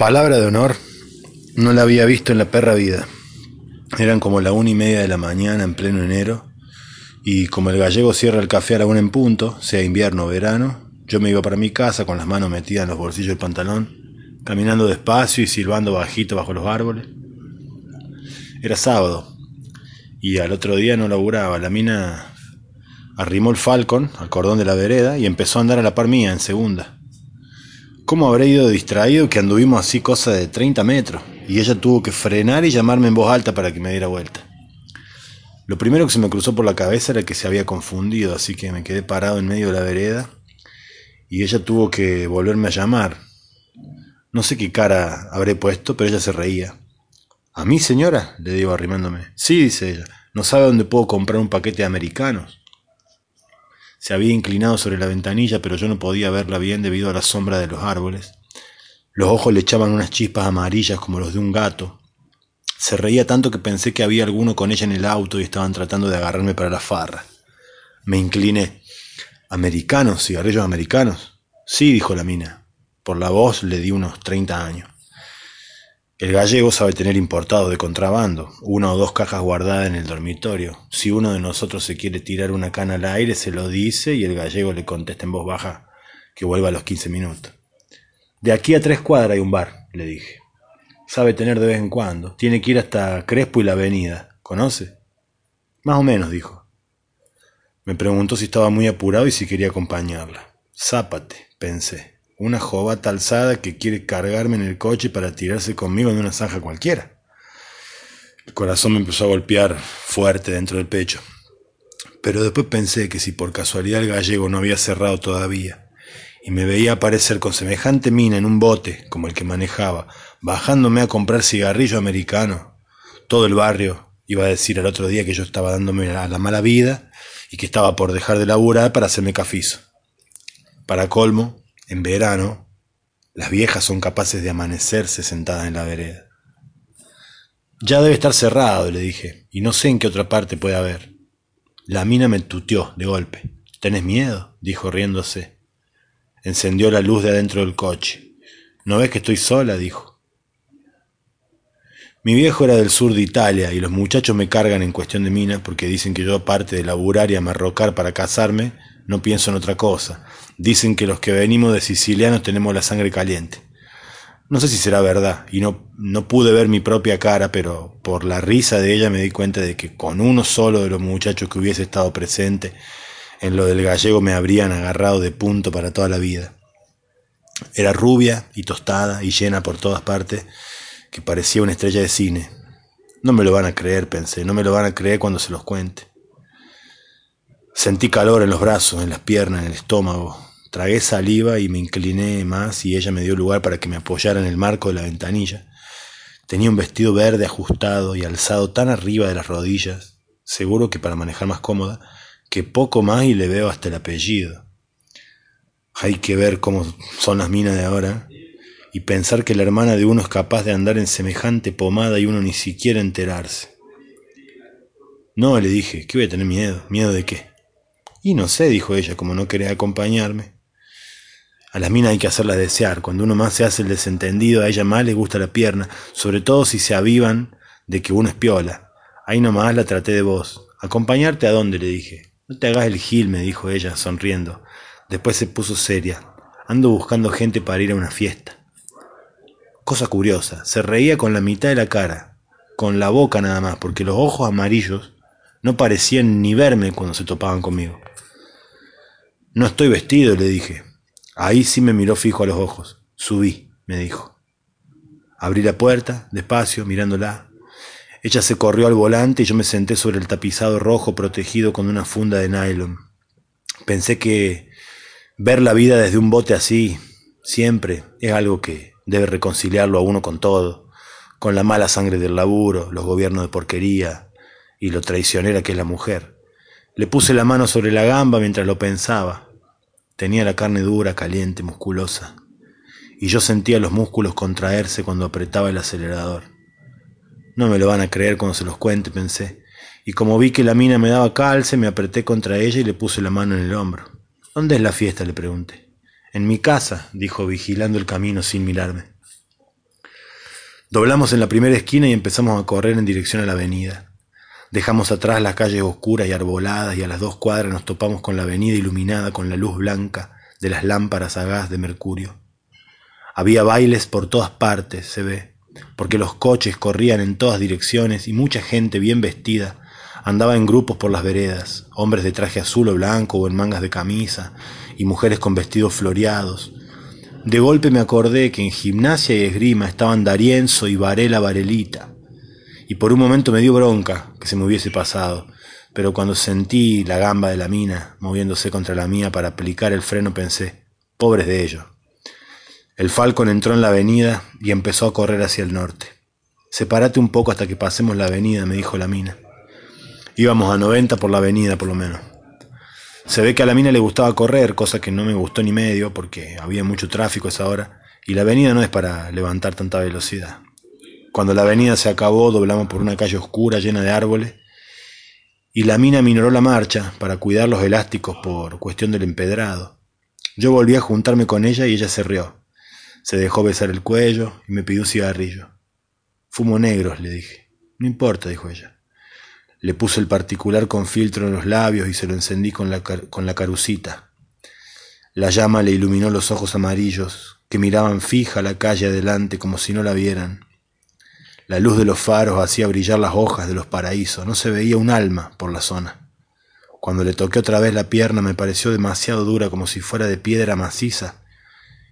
Palabra de honor, no la había visto en la perra vida. Eran como la una y media de la mañana en pleno enero, y como el gallego cierra el café a la una en punto, sea invierno o verano, yo me iba para mi casa con las manos metidas en los bolsillos del pantalón, caminando despacio y silbando bajito bajo los árboles. Era sábado, y al otro día no laburaba. La mina arrimó el falcon al cordón de la vereda y empezó a andar a la par mía en segunda. ¿Cómo habré ido distraído que anduvimos así cosa de 30 metros? Y ella tuvo que frenar y llamarme en voz alta para que me diera vuelta. Lo primero que se me cruzó por la cabeza era que se había confundido, así que me quedé parado en medio de la vereda y ella tuvo que volverme a llamar. No sé qué cara habré puesto, pero ella se reía. ¿A mí, señora? le digo arrimándome. Sí, dice ella. ¿No sabe dónde puedo comprar un paquete de americanos? Se había inclinado sobre la ventanilla, pero yo no podía verla bien debido a la sombra de los árboles. Los ojos le echaban unas chispas amarillas como los de un gato. Se reía tanto que pensé que había alguno con ella en el auto y estaban tratando de agarrarme para la farra. Me incliné. ¿Americanos? ¿Cigarrillos americanos? Sí, dijo la mina. Por la voz le di unos treinta años. El gallego sabe tener importado de contrabando, una o dos cajas guardadas en el dormitorio. Si uno de nosotros se quiere tirar una cana al aire, se lo dice y el gallego le contesta en voz baja que vuelva a los quince minutos. De aquí a tres cuadras hay un bar, le dije. Sabe tener de vez en cuando. Tiene que ir hasta Crespo y la Avenida. ¿Conoce? Más o menos, dijo. Me preguntó si estaba muy apurado y si quería acompañarla. Zápate, pensé una jovata alzada que quiere cargarme en el coche para tirarse conmigo en una zanja cualquiera. El corazón me empezó a golpear fuerte dentro del pecho. Pero después pensé que si por casualidad el gallego no había cerrado todavía y me veía aparecer con semejante mina en un bote como el que manejaba, bajándome a comprar cigarrillo americano, todo el barrio iba a decir al otro día que yo estaba dándome la, la mala vida y que estaba por dejar de laburar para hacerme cafizo. Para colmo, en verano, las viejas son capaces de amanecerse sentadas en la vereda. Ya debe estar cerrado, le dije, y no sé en qué otra parte puede haber. La mina me tuteó de golpe. ¿Tenés miedo? dijo riéndose. Encendió la luz de adentro del coche. ¿No ves que estoy sola? dijo. Mi viejo era del sur de Italia y los muchachos me cargan en cuestión de mina porque dicen que yo aparte de laburar y amarrocar para casarme, no pienso en otra cosa. Dicen que los que venimos de sicilianos tenemos la sangre caliente. No sé si será verdad, y no, no pude ver mi propia cara, pero por la risa de ella me di cuenta de que con uno solo de los muchachos que hubiese estado presente en lo del gallego me habrían agarrado de punto para toda la vida. Era rubia y tostada y llena por todas partes, que parecía una estrella de cine. No me lo van a creer, pensé, no me lo van a creer cuando se los cuente. Sentí calor en los brazos, en las piernas, en el estómago. Tragué saliva y me incliné más y ella me dio lugar para que me apoyara en el marco de la ventanilla. Tenía un vestido verde ajustado y alzado tan arriba de las rodillas, seguro que para manejar más cómoda, que poco más y le veo hasta el apellido. Hay que ver cómo son las minas de ahora y pensar que la hermana de uno es capaz de andar en semejante pomada y uno ni siquiera enterarse. No, le dije, ¿qué voy a tener miedo? ¿Miedo de qué? Y no sé, dijo ella, como no quería acompañarme. A las minas hay que hacerlas desear. Cuando uno más se hace el desentendido, a ella más le gusta la pierna, sobre todo si se avivan de que uno es piola. Ahí nomás la traté de vos. ¿Acompañarte a dónde? le dije. No te hagas el gil, me dijo ella, sonriendo. Después se puso seria. Ando buscando gente para ir a una fiesta. Cosa curiosa, se reía con la mitad de la cara, con la boca nada más, porque los ojos amarillos no parecían ni verme cuando se topaban conmigo. No estoy vestido, le dije. Ahí sí me miró fijo a los ojos. Subí, me dijo. Abrí la puerta, despacio, mirándola. Ella se corrió al volante y yo me senté sobre el tapizado rojo protegido con una funda de nylon. Pensé que ver la vida desde un bote así, siempre, es algo que debe reconciliarlo a uno con todo, con la mala sangre del laburo, los gobiernos de porquería y lo traicionera que es la mujer. Le puse la mano sobre la gamba mientras lo pensaba. Tenía la carne dura, caliente, musculosa, y yo sentía los músculos contraerse cuando apretaba el acelerador. No me lo van a creer cuando se los cuente, pensé, y como vi que la mina me daba calce, me apreté contra ella y le puse la mano en el hombro. ¿Dónde es la fiesta? le pregunté. En mi casa, dijo, vigilando el camino sin mirarme. Doblamos en la primera esquina y empezamos a correr en dirección a la avenida. Dejamos atrás las calles oscuras y arboladas y a las dos cuadras nos topamos con la avenida iluminada con la luz blanca de las lámparas a gas de mercurio. Había bailes por todas partes, se ve, porque los coches corrían en todas direcciones y mucha gente bien vestida andaba en grupos por las veredas, hombres de traje azul o blanco o en mangas de camisa, y mujeres con vestidos floreados. De golpe me acordé que en gimnasia y esgrima estaban Darienzo y Varela Varelita, y por un momento me dio bronca que se me hubiese pasado, pero cuando sentí la gamba de la mina moviéndose contra la mía para aplicar el freno pensé, pobres de ellos. El Falcon entró en la avenida y empezó a correr hacia el norte. Sepárate un poco hasta que pasemos la avenida, me dijo la mina. Íbamos a 90 por la avenida, por lo menos. Se ve que a la mina le gustaba correr, cosa que no me gustó ni medio, porque había mucho tráfico esa hora, y la avenida no es para levantar tanta velocidad. Cuando la avenida se acabó, doblamos por una calle oscura llena de árboles, y la mina minoró la marcha para cuidar los elásticos por cuestión del empedrado. Yo volví a juntarme con ella y ella se rió. Se dejó besar el cuello y me pidió un cigarrillo. Fumo negros, le dije. No importa, dijo ella. Le puse el particular con filtro en los labios y se lo encendí con la, con la carucita. La llama le iluminó los ojos amarillos, que miraban fija la calle adelante como si no la vieran. La luz de los faros hacía brillar las hojas de los paraísos, no se veía un alma por la zona. Cuando le toqué otra vez la pierna me pareció demasiado dura como si fuera de piedra maciza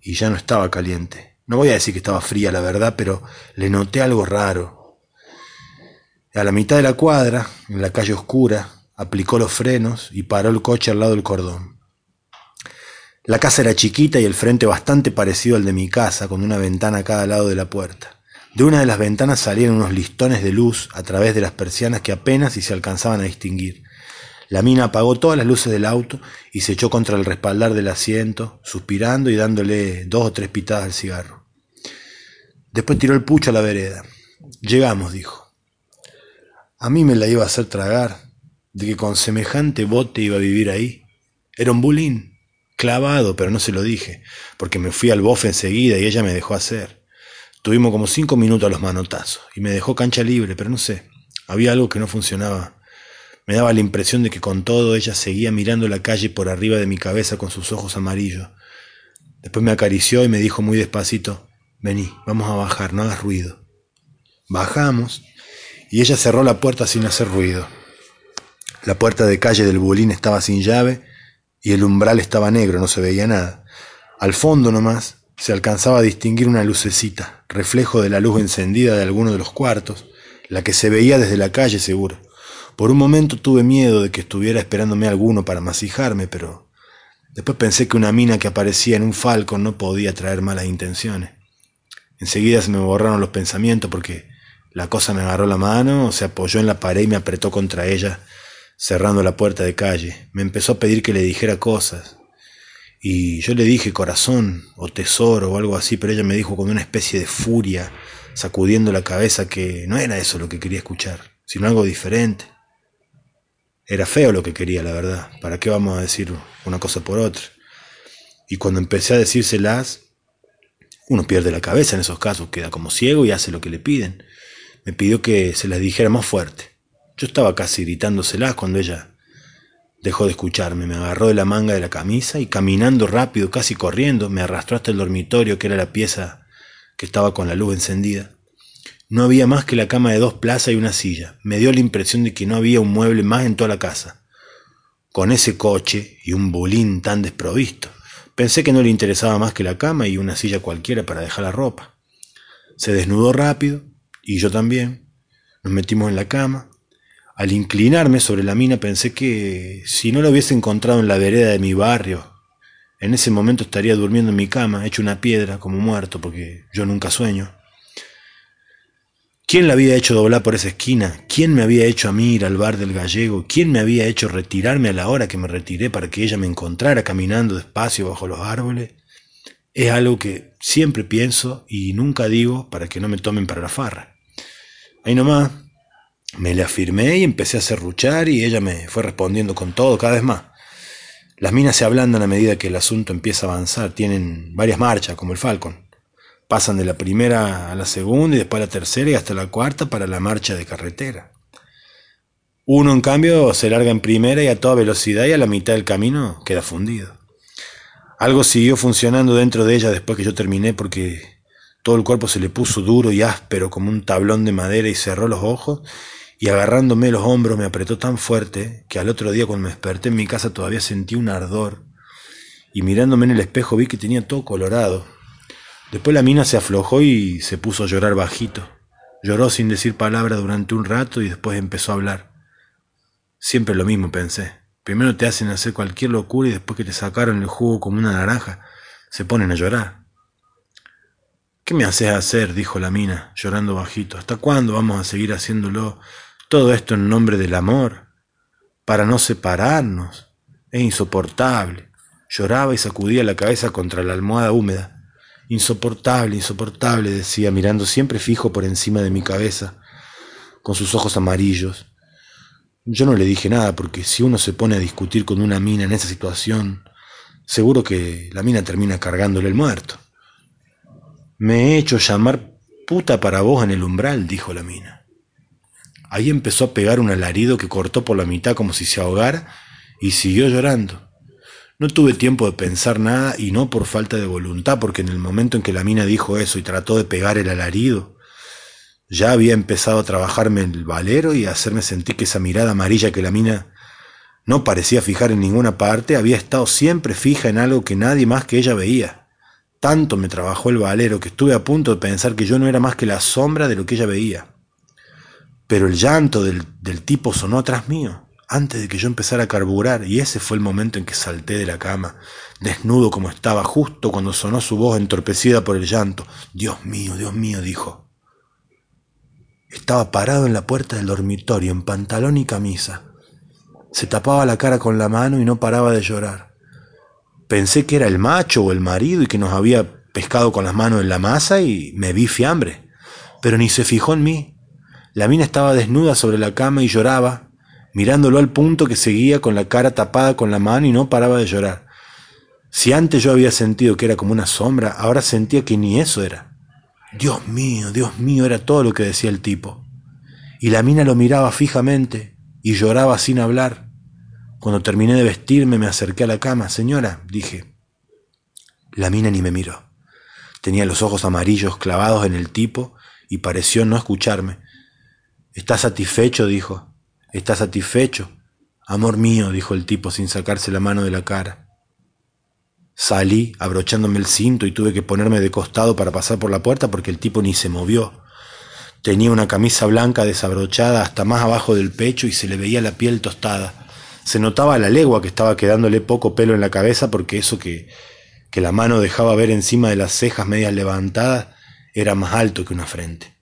y ya no estaba caliente. No voy a decir que estaba fría, la verdad, pero le noté algo raro. A la mitad de la cuadra, en la calle oscura, aplicó los frenos y paró el coche al lado del cordón. La casa era chiquita y el frente bastante parecido al de mi casa, con una ventana a cada lado de la puerta. De una de las ventanas salían unos listones de luz a través de las persianas que apenas si se alcanzaban a distinguir. La mina apagó todas las luces del auto y se echó contra el respaldar del asiento, suspirando y dándole dos o tres pitadas al cigarro. Después tiró el pucho a la vereda. Llegamos, dijo. A mí me la iba a hacer tragar de que con semejante bote iba a vivir ahí. Era un bulín, clavado, pero no se lo dije, porque me fui al bofe enseguida y ella me dejó hacer. Tuvimos como cinco minutos a los manotazos y me dejó cancha libre, pero no sé, había algo que no funcionaba me daba la impresión de que con todo ella seguía mirando la calle por arriba de mi cabeza con sus ojos amarillos. Después me acarició y me dijo muy despacito, vení, vamos a bajar, no hagas ruido. Bajamos y ella cerró la puerta sin hacer ruido. La puerta de calle del bulín estaba sin llave y el umbral estaba negro, no se veía nada. Al fondo nomás se alcanzaba a distinguir una lucecita, reflejo de la luz encendida de alguno de los cuartos, la que se veía desde la calle seguro. Por un momento tuve miedo de que estuviera esperándome alguno para masijarme, pero después pensé que una mina que aparecía en un falcón no podía traer malas intenciones. Enseguida se me borraron los pensamientos porque la cosa me agarró la mano, se apoyó en la pared y me apretó contra ella, cerrando la puerta de calle. Me empezó a pedir que le dijera cosas. Y yo le dije corazón o tesoro o algo así, pero ella me dijo con una especie de furia, sacudiendo la cabeza que no era eso lo que quería escuchar, sino algo diferente. Era feo lo que quería, la verdad. ¿Para qué vamos a decir una cosa por otra? Y cuando empecé a decírselas, uno pierde la cabeza en esos casos, queda como ciego y hace lo que le piden. Me pidió que se las dijera más fuerte. Yo estaba casi gritándoselas cuando ella dejó de escucharme, me agarró de la manga de la camisa y caminando rápido, casi corriendo, me arrastró hasta el dormitorio, que era la pieza que estaba con la luz encendida. No había más que la cama de dos plazas y una silla. Me dio la impresión de que no había un mueble más en toda la casa. Con ese coche y un bulín tan desprovisto. Pensé que no le interesaba más que la cama y una silla cualquiera para dejar la ropa. Se desnudó rápido, y yo también. Nos metimos en la cama. Al inclinarme sobre la mina pensé que si no lo hubiese encontrado en la vereda de mi barrio, en ese momento estaría durmiendo en mi cama, hecho una piedra, como muerto, porque yo nunca sueño. ¿Quién la había hecho doblar por esa esquina? ¿Quién me había hecho a mí ir al bar del gallego? ¿Quién me había hecho retirarme a la hora que me retiré para que ella me encontrara caminando despacio bajo los árboles? Es algo que siempre pienso y nunca digo para que no me tomen para la farra. Ahí nomás me le afirmé y empecé a serruchar y ella me fue respondiendo con todo cada vez más. Las minas se ablandan a medida que el asunto empieza a avanzar, tienen varias marchas como el Falcon. Pasan de la primera a la segunda y después a la tercera y hasta la cuarta para la marcha de carretera. Uno, en cambio, se larga en primera y a toda velocidad y a la mitad del camino queda fundido. Algo siguió funcionando dentro de ella después que yo terminé porque todo el cuerpo se le puso duro y áspero como un tablón de madera y cerró los ojos y agarrándome los hombros me apretó tan fuerte que al otro día cuando me desperté en mi casa todavía sentí un ardor y mirándome en el espejo vi que tenía todo colorado. Después la mina se aflojó y se puso a llorar bajito. Lloró sin decir palabra durante un rato y después empezó a hablar. Siempre lo mismo pensé. Primero te hacen hacer cualquier locura y después que te sacaron el jugo como una naranja, se ponen a llorar. ¿Qué me haces hacer? dijo la mina, llorando bajito. ¿Hasta cuándo vamos a seguir haciéndolo? Todo esto en nombre del amor, para no separarnos. Es insoportable. Lloraba y sacudía la cabeza contra la almohada húmeda. Insoportable, insoportable, decía, mirando siempre fijo por encima de mi cabeza, con sus ojos amarillos. Yo no le dije nada, porque si uno se pone a discutir con una mina en esa situación, seguro que la mina termina cargándole el muerto. Me he hecho llamar puta para vos en el umbral, dijo la mina. Ahí empezó a pegar un alarido que cortó por la mitad como si se ahogara y siguió llorando. No tuve tiempo de pensar nada y no por falta de voluntad, porque en el momento en que la mina dijo eso y trató de pegar el alarido, ya había empezado a trabajarme el valero y a hacerme sentir que esa mirada amarilla que la mina no parecía fijar en ninguna parte había estado siempre fija en algo que nadie más que ella veía. Tanto me trabajó el valero que estuve a punto de pensar que yo no era más que la sombra de lo que ella veía. Pero el llanto del, del tipo sonó atrás mío antes de que yo empezara a carburar, y ese fue el momento en que salté de la cama, desnudo como estaba, justo cuando sonó su voz entorpecida por el llanto. Dios mío, Dios mío, dijo. Estaba parado en la puerta del dormitorio, en pantalón y camisa. Se tapaba la cara con la mano y no paraba de llorar. Pensé que era el macho o el marido y que nos había pescado con las manos en la masa y me vi fiambre. Pero ni se fijó en mí. La mina estaba desnuda sobre la cama y lloraba, mirándolo al punto que seguía con la cara tapada con la mano y no paraba de llorar. Si antes yo había sentido que era como una sombra, ahora sentía que ni eso era. Dios mío, Dios mío, era todo lo que decía el tipo. Y la mina lo miraba fijamente y lloraba sin hablar. Cuando terminé de vestirme me acerqué a la cama. Señora, dije. La mina ni me miró. Tenía los ojos amarillos clavados en el tipo y pareció no escucharme. ¿Está satisfecho? dijo. ¿Estás satisfecho? Amor mío, dijo el tipo sin sacarse la mano de la cara. Salí, abrochándome el cinto y tuve que ponerme de costado para pasar por la puerta porque el tipo ni se movió. Tenía una camisa blanca desabrochada hasta más abajo del pecho y se le veía la piel tostada. Se notaba a la legua que estaba quedándole poco pelo en la cabeza porque eso que, que la mano dejaba ver encima de las cejas medias levantadas era más alto que una frente.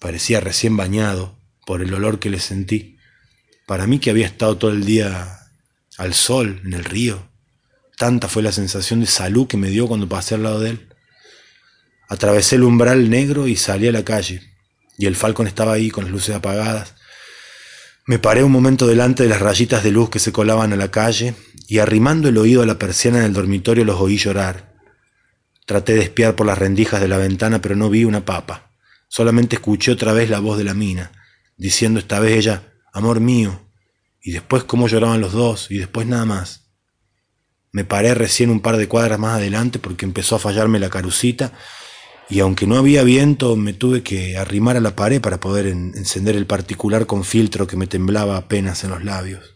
Parecía recién bañado por el olor que le sentí. Para mí que había estado todo el día al sol, en el río, tanta fue la sensación de salud que me dio cuando pasé al lado de él. Atravesé el umbral negro y salí a la calle, y el falcón estaba ahí con las luces apagadas. Me paré un momento delante de las rayitas de luz que se colaban a la calle, y arrimando el oído a la persiana del dormitorio los oí llorar. Traté de espiar por las rendijas de la ventana, pero no vi una papa. Solamente escuché otra vez la voz de la mina, diciendo esta vez ella, amor mío, y después cómo lloraban los dos, y después nada más. Me paré recién un par de cuadras más adelante porque empezó a fallarme la carucita, y aunque no había viento, me tuve que arrimar a la pared para poder encender el particular con filtro que me temblaba apenas en los labios.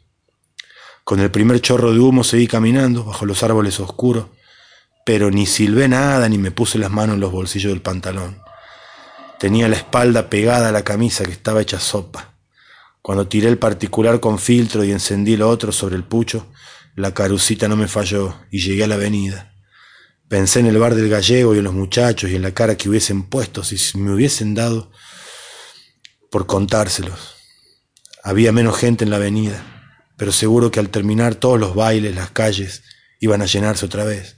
Con el primer chorro de humo seguí caminando bajo los árboles oscuros, pero ni silbé nada ni me puse las manos en los bolsillos del pantalón. Tenía la espalda pegada a la camisa que estaba hecha sopa. Cuando tiré el particular con filtro y encendí lo otro sobre el pucho, la carucita no me falló y llegué a la avenida. Pensé en el bar del gallego y en los muchachos y en la cara que hubiesen puesto si me hubiesen dado por contárselos. Había menos gente en la avenida, pero seguro que al terminar todos los bailes, las calles iban a llenarse otra vez.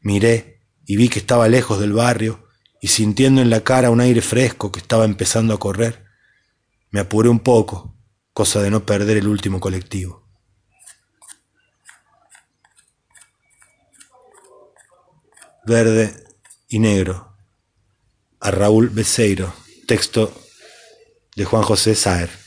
Miré y vi que estaba lejos del barrio y sintiendo en la cara un aire fresco que estaba empezando a correr, me apuré un poco, cosa de no perder el último colectivo. Verde y negro, a Raúl Beseiro, texto de Juan José Saer.